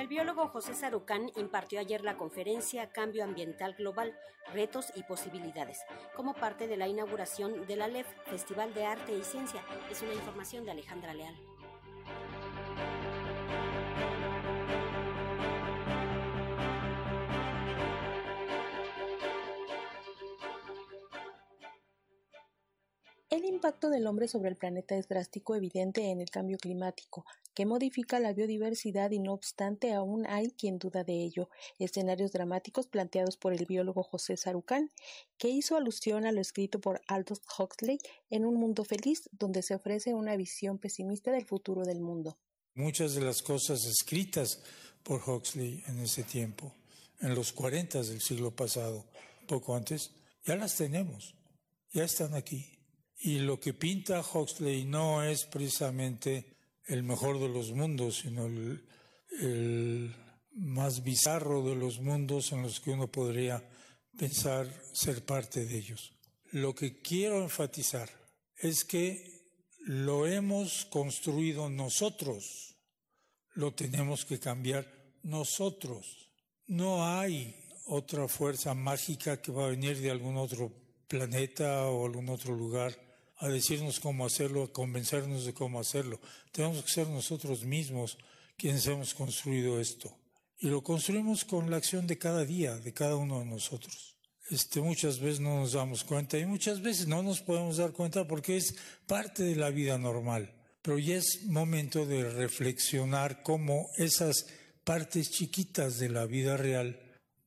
El biólogo José Sarucán impartió ayer la conferencia Cambio Ambiental Global, Retos y Posibilidades, como parte de la inauguración de la LEF, Festival de Arte y Ciencia. Es una información de Alejandra Leal. El impacto del hombre sobre el planeta es drástico evidente en el cambio climático, que modifica la biodiversidad y no obstante aún hay quien duda de ello. Escenarios dramáticos planteados por el biólogo José Sarucán, que hizo alusión a lo escrito por Aldous Huxley en Un Mundo Feliz, donde se ofrece una visión pesimista del futuro del mundo. Muchas de las cosas escritas por Huxley en ese tiempo, en los 40 del siglo pasado, poco antes, ya las tenemos, ya están aquí y lo que pinta Huxley no es precisamente el mejor de los mundos, sino el, más bizarro de los mundos en los que uno podría pensar ser parte de ellos. Lo que quiero enfatizar es que lo hemos construido nosotros, lo tenemos que cambiar nosotros. No hay otra fuerza mágica que va a venir de algún otro planeta o algún otro lugar a decirnos cómo hacerlo, a convencernos de cómo hacerlo. Tenemos que ser nosotros mismos quienes hemos construido esto. Y lo construimos con la acción de cada día, de cada uno de nosotros. Este, muchas veces no nos damos cuenta y muchas veces no nos podemos dar cuenta porque es parte de la vida normal. Pero ya es momento de reflexionar cómo esas partes chiquitas de la vida real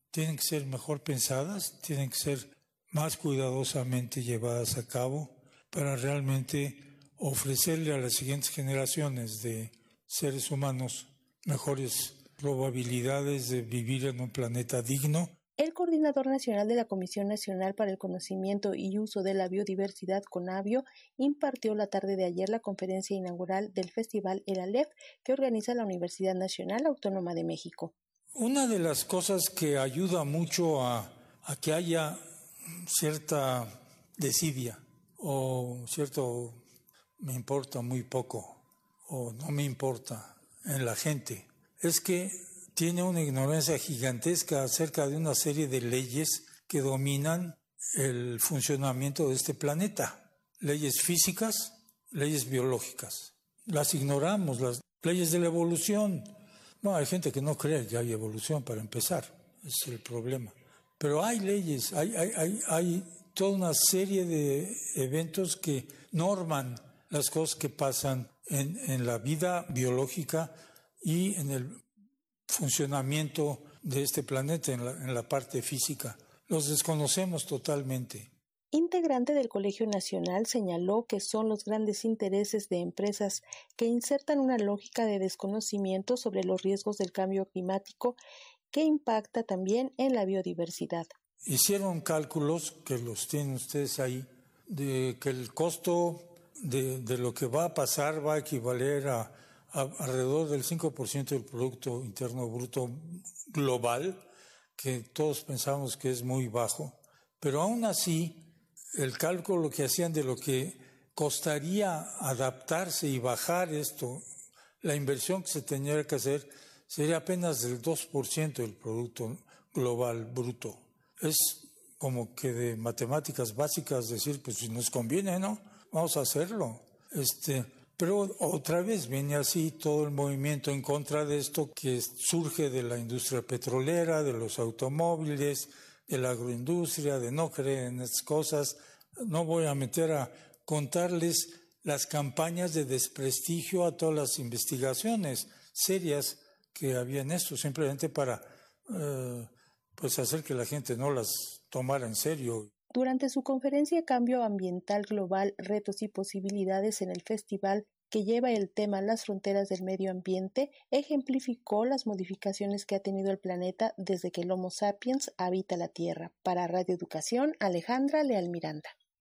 tienen que ser mejor pensadas, tienen que ser más cuidadosamente llevadas a cabo para realmente ofrecerle a las siguientes generaciones de seres humanos mejores probabilidades de vivir en un planeta digno. El coordinador nacional de la Comisión Nacional para el Conocimiento y Uso de la Biodiversidad, CONABIO, impartió la tarde de ayer la conferencia inaugural del Festival El Aleph que organiza la Universidad Nacional Autónoma de México. Una de las cosas que ayuda mucho a, a que haya cierta desidia o cierto me importa muy poco o no me importa en la gente es que tiene una ignorancia gigantesca acerca de una serie de leyes que dominan el funcionamiento de este planeta. Leyes físicas, leyes biológicas. Las ignoramos, las leyes de la evolución. No, hay gente que no cree que hay evolución para empezar, es el problema. Pero hay leyes, hay, hay, hay, toda una serie de eventos que norman las cosas que pasan en, la vida biológica y en el funcionamiento de este planeta, en la, en la parte física. Los desconocemos totalmente. Integrante del Colegio Nacional señaló que son los grandes intereses de empresas que insertan una lógica de desconocimiento sobre los riesgos del cambio climático que impacta también en la biodiversidad. Hicieron cálculos, que los tienen ustedes ahí, de que el costo de, lo que va a pasar va a equivaler a, alrededor del 5% del Producto Interno Bruto global, que todos pensamos que es muy bajo, pero aún así el cálculo que hacían de lo que costaría adaptarse y bajar esto, la inversión que se tendría que hacer sería apenas del 2% del Producto Global Bruto es como que de matemáticas básicas decir, pues si nos conviene, ¿no? Vamos a hacerlo. Este, pero otra vez viene así todo el movimiento en contra de esto que surge de la industria petrolera, de los automóviles, de la agroindustria, de no creer en estas cosas. No voy a meter a contarles las campañas de desprestigio a todas las investigaciones serias que había en esto, simplemente para eh, pues hacer que la gente no las tomara en serio. Durante su conferencia Cambio Ambiental Global, Retos y Posibilidades en el festival que lleva el tema Las fronteras del medio ambiente, ejemplificó las modificaciones que ha tenido el planeta desde que el Homo sapiens habita la Tierra. Para Radio Educación, Alejandra Leal Miranda.